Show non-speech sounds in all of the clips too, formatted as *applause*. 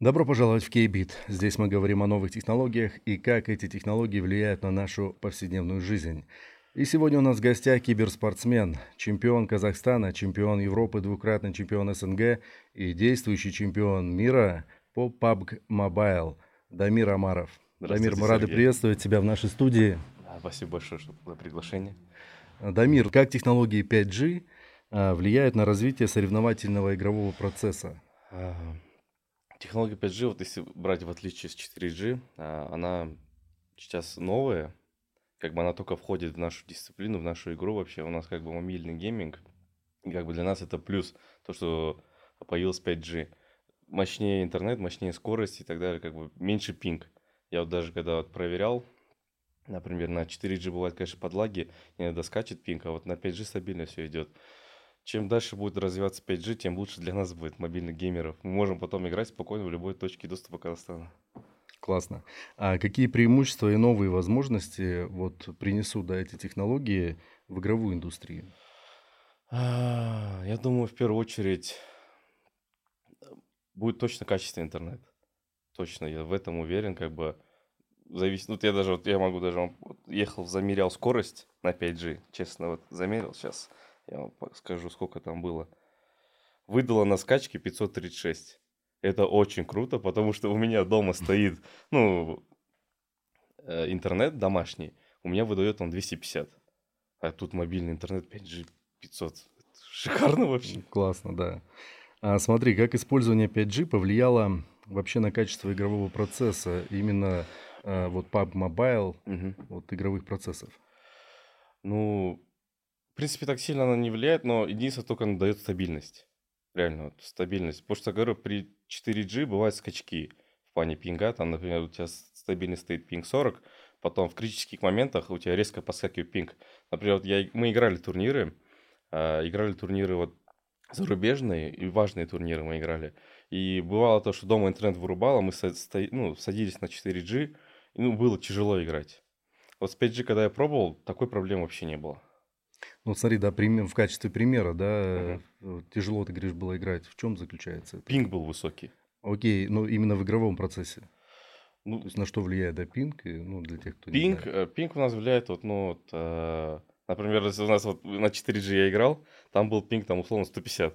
Добро пожаловать в K-Bit. Здесь мы говорим о новых технологиях и как эти технологии влияют на нашу повседневную жизнь. И сегодня у нас в гостях киберспортсмен, чемпион Казахстана, чемпион Европы, двукратный чемпион СНГ и действующий чемпион мира по PUBG Mobile Дамир Амаров. Дамир, мы рады приветствовать тебя в нашей студии. Спасибо большое за приглашение. Дамир, как технологии 5G а, влияют на развитие соревновательного игрового процесса? Технология 5G, вот если брать в отличие с 4G, а, она сейчас новая, как бы она только входит в нашу дисциплину, в нашу игру вообще. У нас как бы мобильный гейминг, и как бы для нас это плюс, то, что появилось 5G. Мощнее интернет, мощнее скорость и так далее, как бы меньше пинг. Я вот даже когда вот проверял, например, на 4G бывает, конечно, подлаги, иногда скачет пинг, а вот на 5G стабильно все идет чем дальше будет развиваться 5G, тем лучше для нас будет, мобильных геймеров. Мы можем потом играть спокойно в любой точке доступа Казахстана. Классно. А какие преимущества и новые возможности вот принесут да, эти технологии в игровую индустрию? Я думаю, в первую очередь будет точно качественный интернет. Точно, я в этом уверен, как бы зависит. Вот я даже вот я могу даже вот, ехал, замерял скорость на 5G, честно, вот замерил сейчас я вам скажу, сколько там было. Выдала на скачке 536. Это очень круто, потому что у меня дома стоит, *laughs* ну, э, интернет домашний. У меня выдает он 250. А тут мобильный интернет 5G 500. Шикарно вообще. Классно, да. А смотри, как использование 5G повлияло вообще на качество игрового процесса, именно вот PUBG Mobile, угу. вот игровых процессов? Ну, принципе, так сильно она не влияет, но единственное, только она дает стабильность. Реально, вот, стабильность. Потому что, говорю, при 4G бывают скачки в плане пинга. Там, например, у тебя стабильный стоит пинг 40, потом в критических моментах у тебя резко подскакивает пинг. Например, вот я, мы играли турниры, э, играли турниры вот зарубежные и важные турниры мы играли. И бывало то, что дома интернет вырубало, мы со, ну, садились на 4G, и ну, было тяжело играть. Вот с 5G, когда я пробовал, такой проблемы вообще не было. Ну, смотри, да, в качестве примера, да, угу. тяжело, ты говоришь, было играть. В чем заключается это? Пинг был высокий. Окей, ну именно в игровом процессе. Ну, То есть на что влияет, да, пинг, и, ну, для тех, кто пинг, не знает. Э, пинг у нас влияет, вот, ну, вот, э, например, если у нас вот на 4G я играл, там был пинг, там, условно, 150.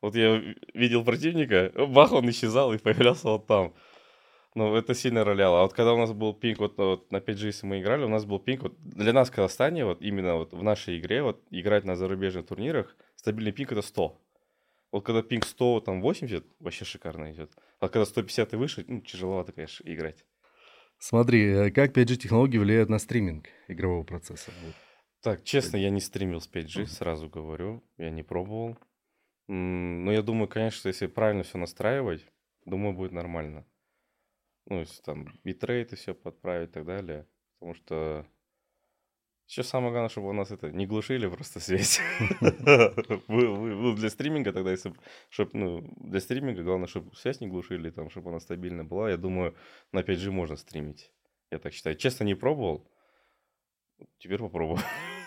Вот я видел противника, бах, он исчезал и *laughs* появлялся вот там. Ну, это сильно роляло. А вот когда у нас был пинг, вот, вот на 5G, если мы играли, у нас был пинг, вот для нас в Казахстане, вот именно вот в нашей игре, вот играть на зарубежных турнирах, стабильный пинг это 100. Вот когда пинг 100, там 80, вообще шикарно идет. А когда 150 и выше, ну, тяжеловато, конечно, играть. Смотри, э, как 5G технологии влияют на стриминг игрового процесса? Так, честно, я не стримил с 5G, uh-huh. сразу говорю, я не пробовал. Но я думаю, конечно, если правильно все настраивать, думаю, будет нормально. Ну, если там и все подправить и так далее. Потому что еще самое главное, чтобы у нас это не глушили просто связь. *laughs* Ну, для стриминга тогда, если чтобы, ну, для стриминга главное, чтобы связь не глушили, там, чтобы она стабильно была. Я думаю, на 5G можно стримить. Я так считаю. Честно, не пробовал. Теперь попробую.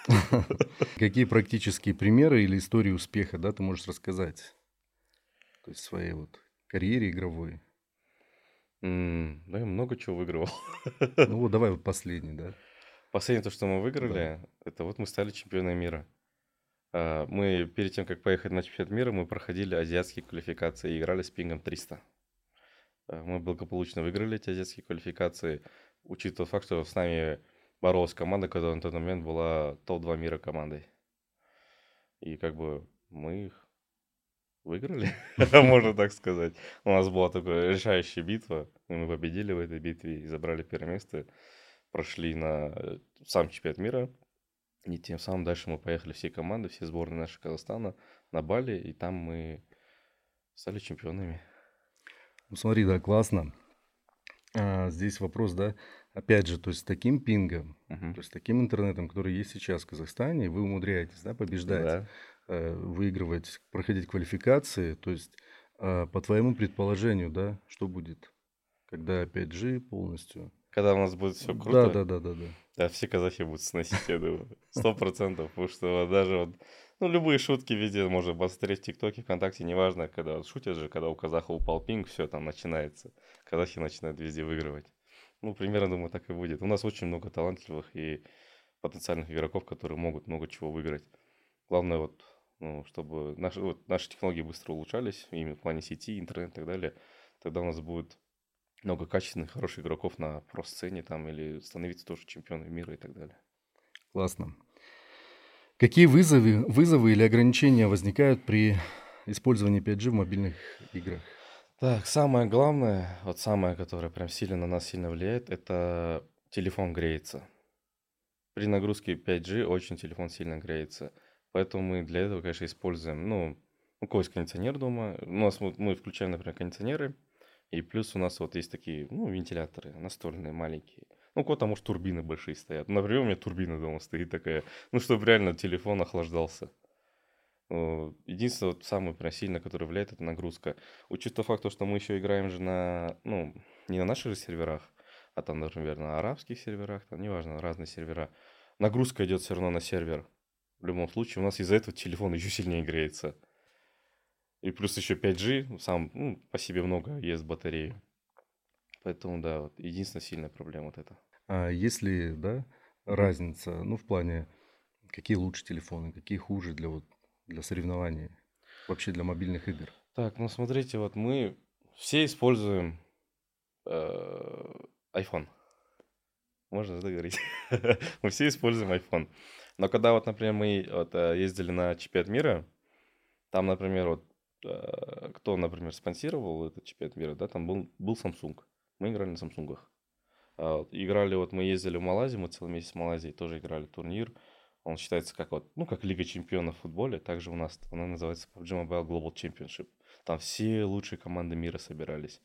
*laughs* Какие практические примеры или истории успеха, да, ты можешь рассказать? То есть своей вот карьере игровой. М, Да, я много чего выигрывал. Ну вот давай вот *laughs* последний, да? Последнее, то, что мы выиграли, это вот мы стали чемпионами мира. А, Мы перед тем, как поехать на чемпионат мира, мы проходили азиатские квалификации и играли с пингом 300. А, Мы благополучно выиграли эти азиатские квалификации, учитывая тот факт, что с нами боролась команда, которая на тот момент была топ-2 мира командой. И как бы мы их выиграли, *laughs* можно так сказать. У нас была такая решающая битва, и мы победили в этой битве и забрали первое место, прошли на э, сам чемпионат мира, и тем самым дальше мы поехали все команды, все сборные нашего Казахстана на Бали, и там мы стали чемпионами. Ну, смотри, да, классно. А, здесь вопрос, да, опять же, то есть с таким пингом, uh-huh. то есть с таким интернетом, который есть сейчас в Казахстане, вы умудряетесь, да, побеждать. Да. Э, выигрывать, проходить квалификации. То есть, э, по твоему предположению, да, что будет, когда 5G полностью когда у нас будет все круто. Да, да, да, да, да. Да, все казахи будут сносить, я думаю. Сто процентов. Потому что даже вот, ну, любые шутки везде можно посмотреть в ТикТоке, ВКонтакте, неважно, когда вот шутят же, когда у казаха упал пинг, все там начинается. Казахи начинают везде выигрывать. Ну, примерно, думаю, так и будет. У нас очень много талантливых и потенциальных игроков, которые могут много чего выиграть. Главное вот, ну, чтобы наши, вот, наши технологии быстро улучшались, именно в плане сети, интернет и так далее. Тогда у нас будет много качественных, хороших игроков на про-сцене там или становиться тоже чемпионом мира и так далее. Классно. Какие вызовы, вызовы или ограничения возникают при использовании 5G в мобильных играх? Так, самое главное, вот самое, которое прям сильно на нас сильно влияет, это телефон греется. При нагрузке 5G очень телефон сильно греется. Поэтому мы для этого, конечно, используем, ну, у кого есть кондиционер дома, у нас мы включаем, например, кондиционеры, и плюс у нас вот есть такие, ну, вентиляторы настольные, маленькие. Ну, у кого-то, может, турбины большие стоят. Например, у меня турбина дома стоит такая, ну, чтобы реально телефон охлаждался. Единственное, вот самое прям сильно, которое влияет, это нагрузка. Учитывая факт, что мы еще играем же на, ну, не на наших же серверах, а там, например, на арабских серверах, там, неважно, разные сервера. Нагрузка идет все равно на сервер. В любом случае, у нас из-за этого телефон *laughs* еще сильнее греется. И плюс еще 5G, сам ну, по себе много ест батареи. Поэтому, да, вот единственная сильная проблема вот это. А если, да, разница, ну, в плане, какие лучше телефоны, какие хуже для, вот, для соревнований, вообще для мобильных игр? Так, ну, смотрите, вот мы все используем э, iPhone. Можно договорить. *laughs* мы все используем iPhone. Но когда вот, например, мы вот, э, ездили на чемпионат мира, там, например, вот Э, кто, например, спонсировал этот чемпионат мира, да, там был, был Samsung. Мы играли на Самсунгах. Играли, вот мы ездили в Малайзию, мы целый месяц в Малайзии тоже играли турнир. Он считается как вот, ну, как Лига чемпионов в футболе. Также у нас она называется PUBG Mobile Global Championship. Там все лучшие команды мира собирались.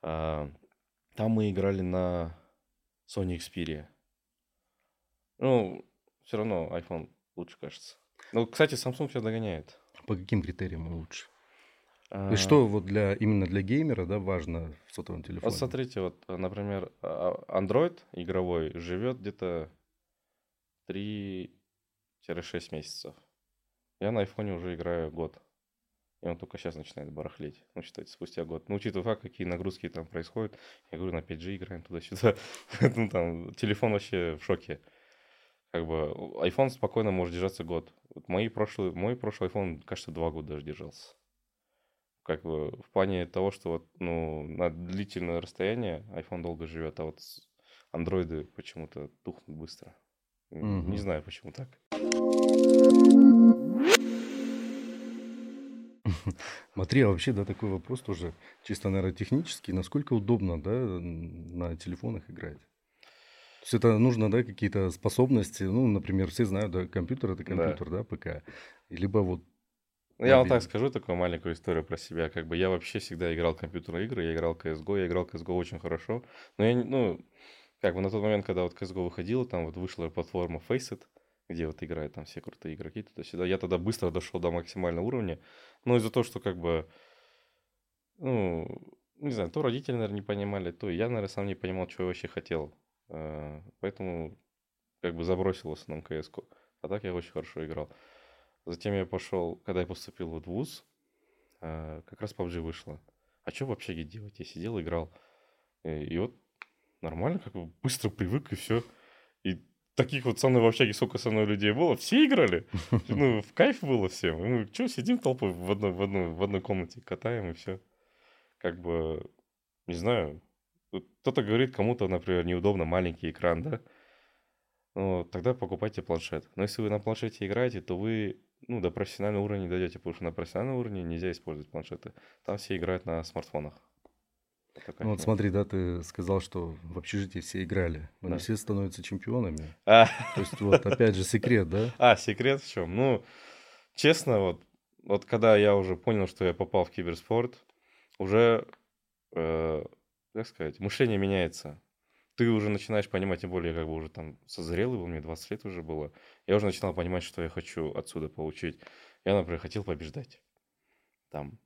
А, там мы играли на Sony Xperia. Ну, все равно iPhone лучше, кажется. Ну, кстати, Samsung сейчас догоняет. По каким критериям лучше? И что вот для именно для геймера, да, важно в сотовом телефоне? Вот смотрите, вот, например, а, Android игровой живет где-то 3-6 месяцев. Я на айфоне уже играю год. И он только сейчас начинает барахлеть. Ну, считайте, спустя год. Ну, учитывая какие нагрузки там происходят, я говорю, на 5G играем туда-сюда. *laughs* ну, там, телефон вообще в шоке. Как бы iPhone спокойно может держаться год. Вот мои прошлые, мой прошлый iPhone, кажется, два года даже держался. Как бы в плане того, что вот, ну, на длительное расстояние iPhone долго живет, а вот андроиды почему-то тухнут быстро. Mm-hmm. Не знаю, почему так. *laughs* Смотри, а вообще, да, такой вопрос тоже чисто, наверное, технический. Насколько удобно, да, на телефонах играть? То есть это нужно, да, какие-то способности. Ну, например, все знают, да, компьютер это компьютер, да, да ПК. Либо вот ну, я вам так скажу такую маленькую историю про себя. Как бы я вообще всегда играл в компьютерные игры, я играл в CSGO, я играл в CSGO очень хорошо. Но я, ну, как бы на тот момент, когда вот CSGO выходила, там вот вышла платформа Faceit, где вот играют там все крутые игроки туда-сюда. Я тогда быстро дошел до максимального уровня. Но из-за того, что как бы, ну, не знаю, то родители, наверное, не понимали, то я, наверное, сам не понимал, что я вообще хотел. Э, поэтому как бы забросил в основном кс -ку. А так я очень хорошо играл. Затем я пошел, когда я поступил в вуз, э, как раз PUBG вышло. А что в общаге делать? Я сидел, играл. Э, и вот нормально, как бы быстро привык, и все. И таких вот со мной в общаге сколько со мной людей было, все играли. *laughs* Ну, в кайф было всем. И мы что, сидим толпой в одной, в, одной, в одной комнате, катаем и все. Как бы, не знаю, кто-то говорит, кому-то, например, неудобно маленький экран, да? Ну, тогда покупайте планшет. Но если вы на планшете играете, то вы ну, до профессионального уровня не дойдете, потому что на профессиональном уровне нельзя использовать планшеты. Там все играют на смартфонах. Ну вот смотри, да, ты сказал, что в общежитии все играли, но да. не все становятся чемпионами. А. То есть вот опять же секрет, да? *laughs* А, секрет в чем? Ну, честно, вот, вот когда я уже понял, что я попал в киберспорт, уже э, как сказать, мышление меняется. Ты уже начинаешь понимать, тем более, как бы уже там созрелый был, мне 20 лет уже было. Я уже начинал понимать, что я хочу отсюда получить. Я, например, хотел побеждать. Там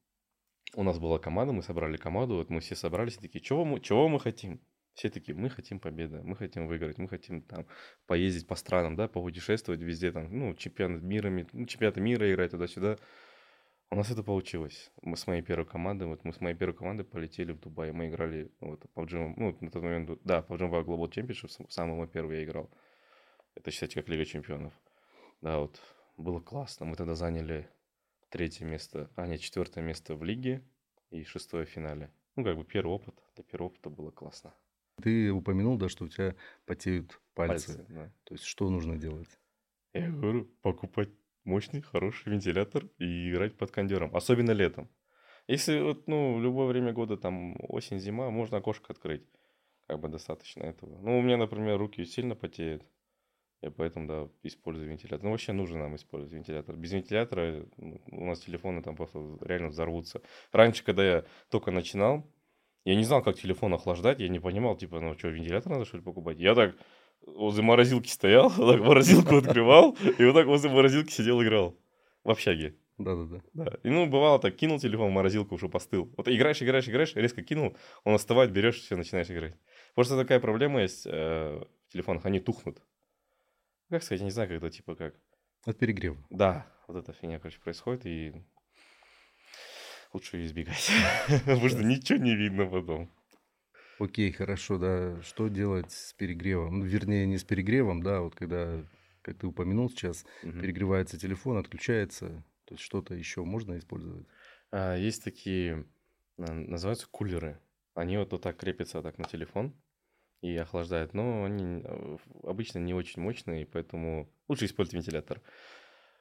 у нас была команда, мы собрали команду, вот мы все собрались и такие, чего мы, чего мы хотим? Все такие, мы хотим победы, мы хотим выиграть, мы хотим там поездить по странам, да, попутешествовать везде, там, ну, чемпионат мира, ну, чемпионаты мира играть туда-сюда. У нас это получилось. Мы с моей первой командой, вот мы с моей первой командой полетели в Дубай. Мы играли вот, PUBG, ну, на тот момент, да, PUBG Mobile Global Championship, самый мой первый я играл. Это, считайте, как Лига Чемпионов. Да, вот, было классно. Мы тогда заняли третье место, а нет, четвертое место в лиге и шестое в финале. Ну, как бы первый опыт. Для первого опыта было классно. Ты упомянул, да, что у тебя потеют пальцы. Пальцы, да. То есть что нужно делать? Я говорю, покупать мощный, хороший вентилятор и играть под кондером, особенно летом. Если вот, ну, в любое время года, там, осень, зима, можно окошко открыть. Как бы достаточно этого. Ну, у меня, например, руки сильно потеют. Я поэтому, да, использую вентилятор. Ну, вообще нужно нам использовать вентилятор. Без вентилятора ну, у нас телефоны там просто реально взорвутся. Раньше, когда я только начинал, я не знал, как телефон охлаждать. Я не понимал, типа, ну что, вентилятор надо, что ли, покупать? Я так возле морозилки стоял, *laughs* так морозилку открывал, и вот так возле морозилки сидел, играл. В общаге. Да-да-да. Да. И ну, бывало так, кинул телефон в морозилку, уже постыл. Вот играешь, играешь, играешь, резко кинул, он остывает, берешь, все, начинаешь играть. Просто такая проблема есть э, в телефонах, они тухнут. Как сказать, я не знаю, когда типа как. От перегрева. Да, вот эта фигня, короче, происходит, и лучше ее избегать. *laughs* Потому что ничего не видно потом. Окей, хорошо, да. Что делать с перегревом? Ну, вернее, не с перегревом, да, вот когда, как ты упомянул сейчас, угу. перегревается телефон, отключается. То есть что-то еще можно использовать? А, есть такие, а, называются кулеры. Они вот, вот так крепятся так на телефон и охлаждают. Но они а, обычно не очень мощные, поэтому лучше использовать вентилятор.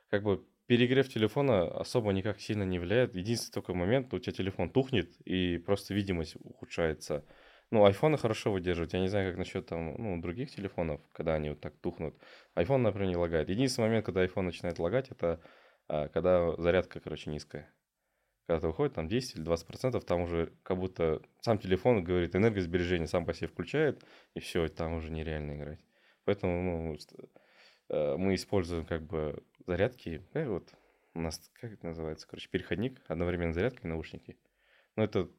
Как бы перегрев телефона особо никак сильно не влияет. Единственный только момент, у тебя телефон тухнет и просто видимость ухудшается. Ну, айфоны хорошо выдерживают. Я не знаю, как насчет там, ну, других телефонов, когда они вот так тухнут. iPhone, например, не лагает. Единственный момент, когда iPhone начинает лагать, это а, когда зарядка, короче, низкая. Когда ты выходит, там 10 или 20 процентов, там уже как будто сам телефон говорит, энергосбережение сам по себе включает, и все, там уже нереально играть. Поэтому, ну, э, мы используем как бы зарядки, э, вот у нас, как это называется, короче, переходник, одновременно зарядка и наушники. Но это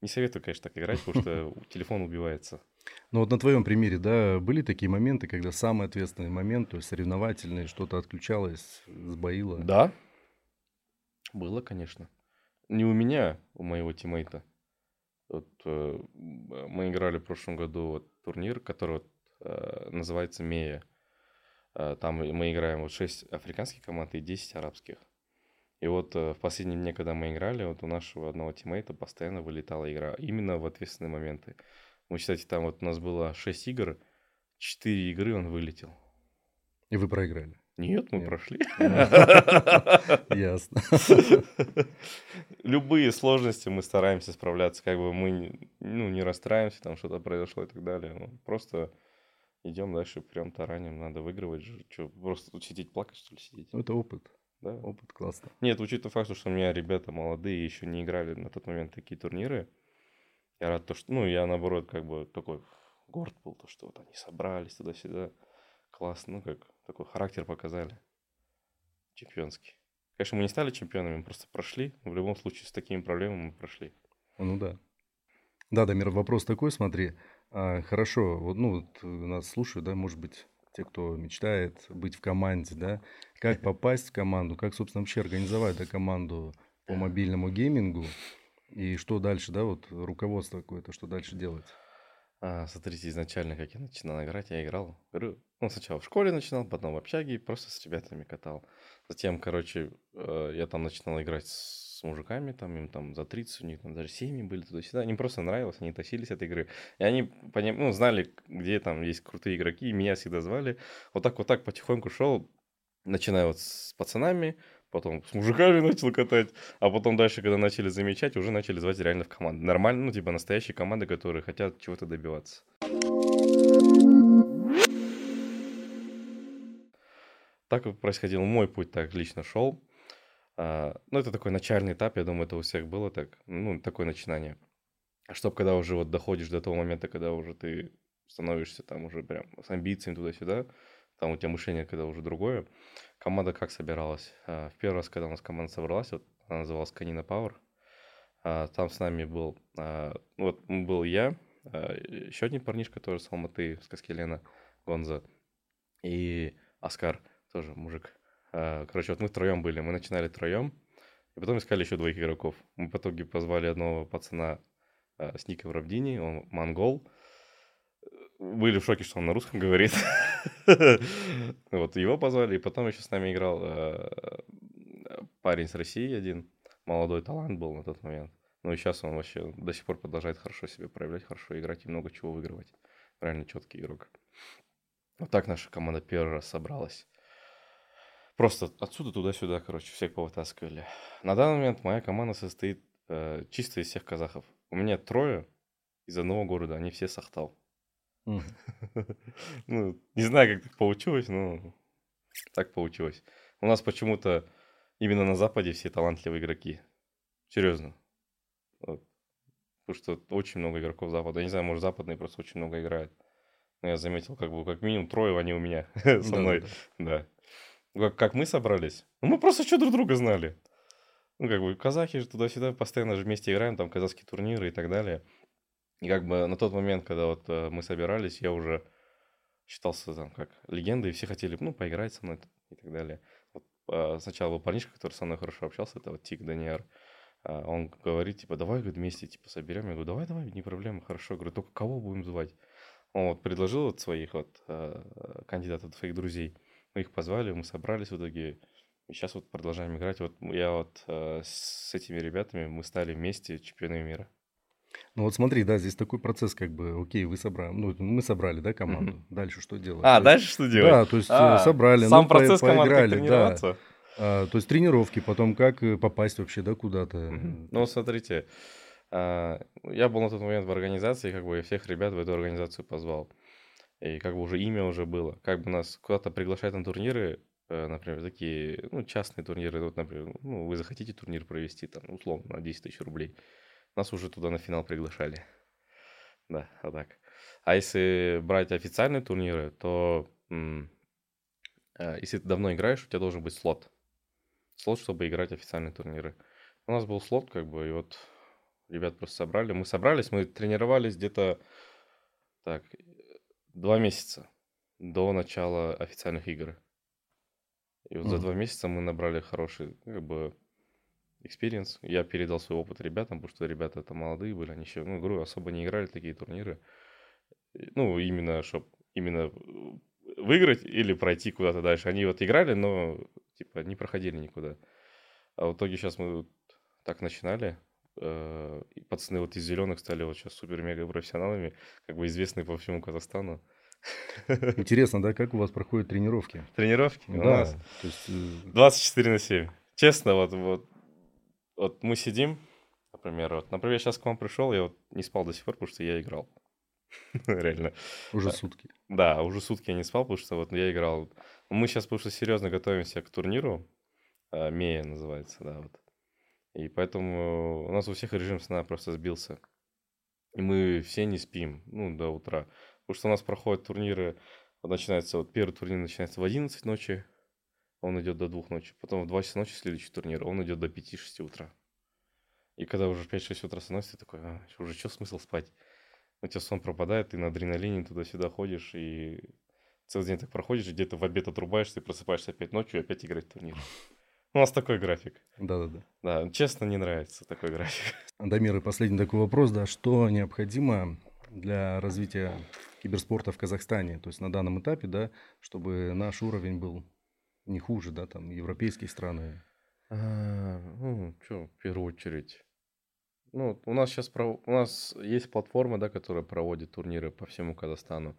не советую, конечно, так играть, потому что *laughs* телефон убивается. Ну вот на твоем примере, да, были такие моменты, когда самый ответственный момент, то есть соревновательный, что-то отключалось, сбоило? Да, было, конечно. Не у меня, у моего тиммейта. Вот, э, мы играли в прошлом году вот, турнир, который вот, э, называется Мея. Э, там мы играем вот 6 африканских команд и 10 арабских. И вот э, в последние дни, когда мы играли, вот у нашего одного тиммейта постоянно вылетала игра. Именно в ответственные моменты. Мы, кстати, там вот у нас было 6 игр, 4 игры он вылетел. И вы проиграли? Нет, мы Нет. прошли. *laughs* Ясно. *laughs* Любые сложности мы стараемся справляться, как бы мы ну, не расстраиваемся, там что-то произошло и так далее. Ну, просто идем дальше, прям тараним, надо выигрывать же. Что, просто сидеть плакать, что ли, сидеть? Ну, это опыт. Да, опыт классно. Нет, учитывая факт, что у меня ребята молодые еще не играли на тот момент такие турниры, я рад, то, что, ну, я наоборот как бы такой горд был, то, что вот они собрались туда-сюда. Классно, ну, как такой характер показали. Чемпионский. Конечно, мы не стали чемпионами, мы просто прошли. В любом случае с такими проблемами мы прошли. Ну да. Да, Дамир, вопрос такой, смотри. А, хорошо, вот, ну, вот нас слушают, да, может быть, те, кто мечтает быть в команде, да, как попасть в команду, как, собственно, вообще организовать да, команду по мобильному геймингу, и что дальше, да, вот руководство какое-то, что дальше делать? А, смотрите, изначально, как я начинал играть, я играл, говорю, ну, сначала в школе начинал, потом в общаге, просто с ребятами катал. Затем, короче, э, я там начинал играть с мужиками, там им там за 30, у них там даже семьи были туда-сюда. Им просто нравилось, они тащились от игры. И они поним... ну, знали, где там есть крутые игроки, и меня всегда звали. Вот так вот так потихоньку шел, начиная вот с пацанами, потом с мужиками *laughs* начал катать, а потом дальше, когда начали замечать, уже начали звать реально в команду. Нормально, ну, типа настоящие команды, которые хотят чего-то добиваться. Так происходил мой путь, так лично шел. А, ну, это такой начальный этап, я думаю, это у всех было так, ну, такое начинание. Чтобы когда уже вот доходишь до того момента, когда уже ты становишься там уже прям с амбициями туда-сюда, там у тебя мышление когда уже другое. Команда как собиралась? А, в первый раз, когда у нас команда собралась, вот она называлась Канина Power, а, там с нами был, вот был я, а, еще один парнишка тоже с Алматы, с Каскелена, Гонза, и Оскар, тоже мужик. А, короче, вот мы втроем были, мы начинали втроем, и потом искали еще двоих игроков. Мы в итоге позвали одного пацана а, с ником Равдини, он монгол. Были в шоке, что он на русском говорит. *laughs* Вот его позвали, и потом еще с нами играл парень с России один, молодой талант был на тот момент. Ну и сейчас он вообще до сих пор продолжает хорошо себя проявлять, хорошо играть и много чего выигрывать. Реально четкий игрок. Вот так наша команда первый раз собралась. Просто отсюда туда-сюда, короче, всех повытаскивали. На данный момент моя команда состоит э, чисто из всех казахов. У меня трое из одного города, они все Сахтал. *laughs* Ну, не знаю, как так получилось, но так получилось. У нас почему-то именно на Западе все талантливые игроки. Серьезно. Вот. Потому что очень много игроков Запада. Я не знаю, может, западные просто очень много играют. Но я заметил, как бы, как минимум трое они у меня *laughs* со мной. Да. Как, как мы собрались? Ну, мы просто что друг друга знали. Ну, как бы, казахи же туда-сюда постоянно же вместе играем, там, казахские турниры и так далее. И как бы на тот момент, когда вот э, мы собирались, я уже считался там как легендой, и все хотели, ну, поиграть со мной и так далее. Вот, э, сначала был парнишка, который со мной хорошо общался, это вот Тик Даниэр. А, он говорит, типа, давай, говорит, вместе, типа, соберем. Я говорю, давай, давай, не проблема, хорошо. Я говорю, только кого будем звать? Он вот предложил вот своих вот э, кандидатов, своих друзей. Мы их позвали, мы собрались в итоге. И сейчас вот продолжаем играть. Вот я вот с этими ребятами, мы стали вместе чемпионами мира. Ну вот смотри, да, здесь такой процесс, как бы, окей, вы собрали, ну мы собрали, да, команду. Mm-hmm. Дальше что делать? А, то дальше что делать? Да, то есть а, собрали, сам ну, процесс по- поиграли, да. А, то есть тренировки, потом как э, попасть вообще, да, куда-то? Угу. Ну, смотрите, а, я был на тот момент в организации, как бы я всех ребят в эту организацию позвал. И как бы уже имя уже было. Как бы нас куда-то приглашать на турниры, э, например, такие, ну, частные турниры, вот, например, ну, вы захотите турнир провести, там, условно, на 10 тысяч рублей. Нас уже туда на финал приглашали. Да, вот так. А если брать официальные турниры, то э, если ты давно играешь, у тебя должен быть слот слот, чтобы играть официальные турниры. У нас был слот, как бы, и вот ребят просто собрали. Мы собрались, мы тренировались где-то так, два месяца до начала официальных игр. И вот mm. за два месяца мы набрали хороший, как бы, experience. Я передал свой опыт ребятам, потому что ребята это молодые были, они еще, ну, говорю, особо не играли такие турниры. Ну, именно, чтобы именно выиграть или пройти куда-то дальше. Они вот играли, но типа не проходили никуда. А в итоге сейчас мы вот так начинали. Э, и пацаны вот из зеленых стали вот сейчас супер-мега профессионалами, как бы известные по всему Казахстану. *laughs* Интересно, да, как у вас проходят тренировки? Тренировки? Да, у нас то есть... 24 э, на 7. Честно, вот, вот, вот мы сидим, например, вот, например, я сейчас к вам пришел, я вот не спал до сих пор, потому что я играл. *laughs* Реально. Уже сутки. Да, уже сутки я не спал, потому что вот я играл. Мы сейчас, потому что серьезно готовимся к турниру. А, Мея называется, да, вот. И поэтому у нас у всех режим сна просто сбился. И мы все не спим, ну, до утра. Потому что у нас проходят турниры, начинается, вот первый турнир начинается в 11 ночи, он идет до 2 ночи. Потом в 2 часа ночи следующий турнир, он идет до 5-6 утра. И когда уже 5-6 утра становится, ты такой, а, уже что смысл спать? у тебя сон пропадает, ты на адреналине туда-сюда ходишь, и целый день так проходишь, где-то в обед отрубаешься, и просыпаешься опять ночью и опять играть в турнир. У нас такой график. Да-да-да. Да, честно, не нравится такой график. Дамир, и последний такой вопрос, да, что необходимо для развития киберспорта в Казахстане, то есть на данном этапе, да, чтобы наш уровень был не хуже, да, там, европейские страны? А, ну, что, в первую очередь, ну, у нас сейчас про... у нас есть платформа, да, которая проводит турниры по всему Казахстану.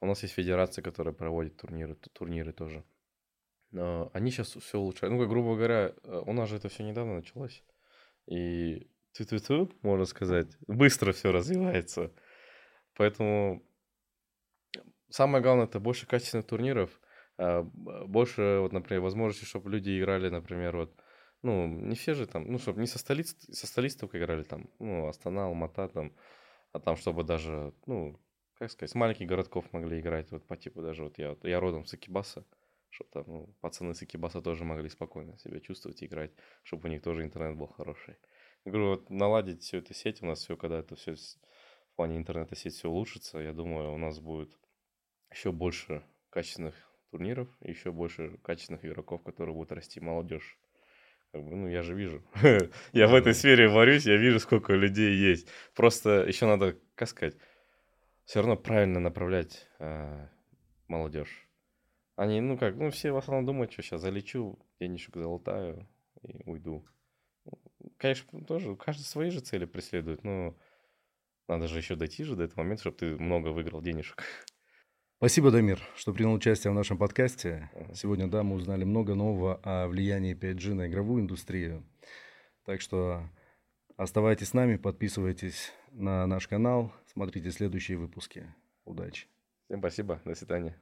У нас есть федерация, которая проводит турниры, турниры тоже. Но они сейчас все улучшают. Ну, как грубо говоря, э, у нас же это все недавно началось. И ту-ту-ту, можно сказать, быстро все развивается. Поэтому самое главное это больше качественных турниров, больше, вот, например, возможности, чтобы люди играли, например, вот ну, не все же там, ну, чтобы не со столиц, со столиц только играли там, ну, Астана, Алмата там, а там, чтобы даже, ну, как сказать, с маленьких городков могли играть, вот по типу даже, вот я, я родом с Экибаса, чтобы там, ну, пацаны с Экибаса тоже могли спокойно себя чувствовать и играть, чтобы у них тоже интернет был хороший. Я говорю, вот наладить всю эту сеть у нас все, когда это все в плане интернета сеть все улучшится, я думаю, у нас будет еще больше качественных турниров, еще больше качественных игроков, которые будут расти, молодежь. Как бы, ну, я же вижу. *laughs* я в этой сфере варюсь, я вижу, сколько людей есть. Просто еще надо, как сказать, все равно правильно направлять э, молодежь. Они, ну как, ну все в основном думают, что сейчас залечу, денежек залутаю и уйду. Конечно, тоже каждый свои же цели преследует, но надо же еще дойти же до этого момента, чтобы ты много выиграл денежек. *laughs* Спасибо, Дамир, что принял участие в нашем подкасте. Сегодня, да, мы узнали много нового о влиянии 5G на игровую индустрию. Так что оставайтесь с нами, подписывайтесь на наш канал, смотрите следующие выпуски. Удачи. Всем спасибо, до свидания.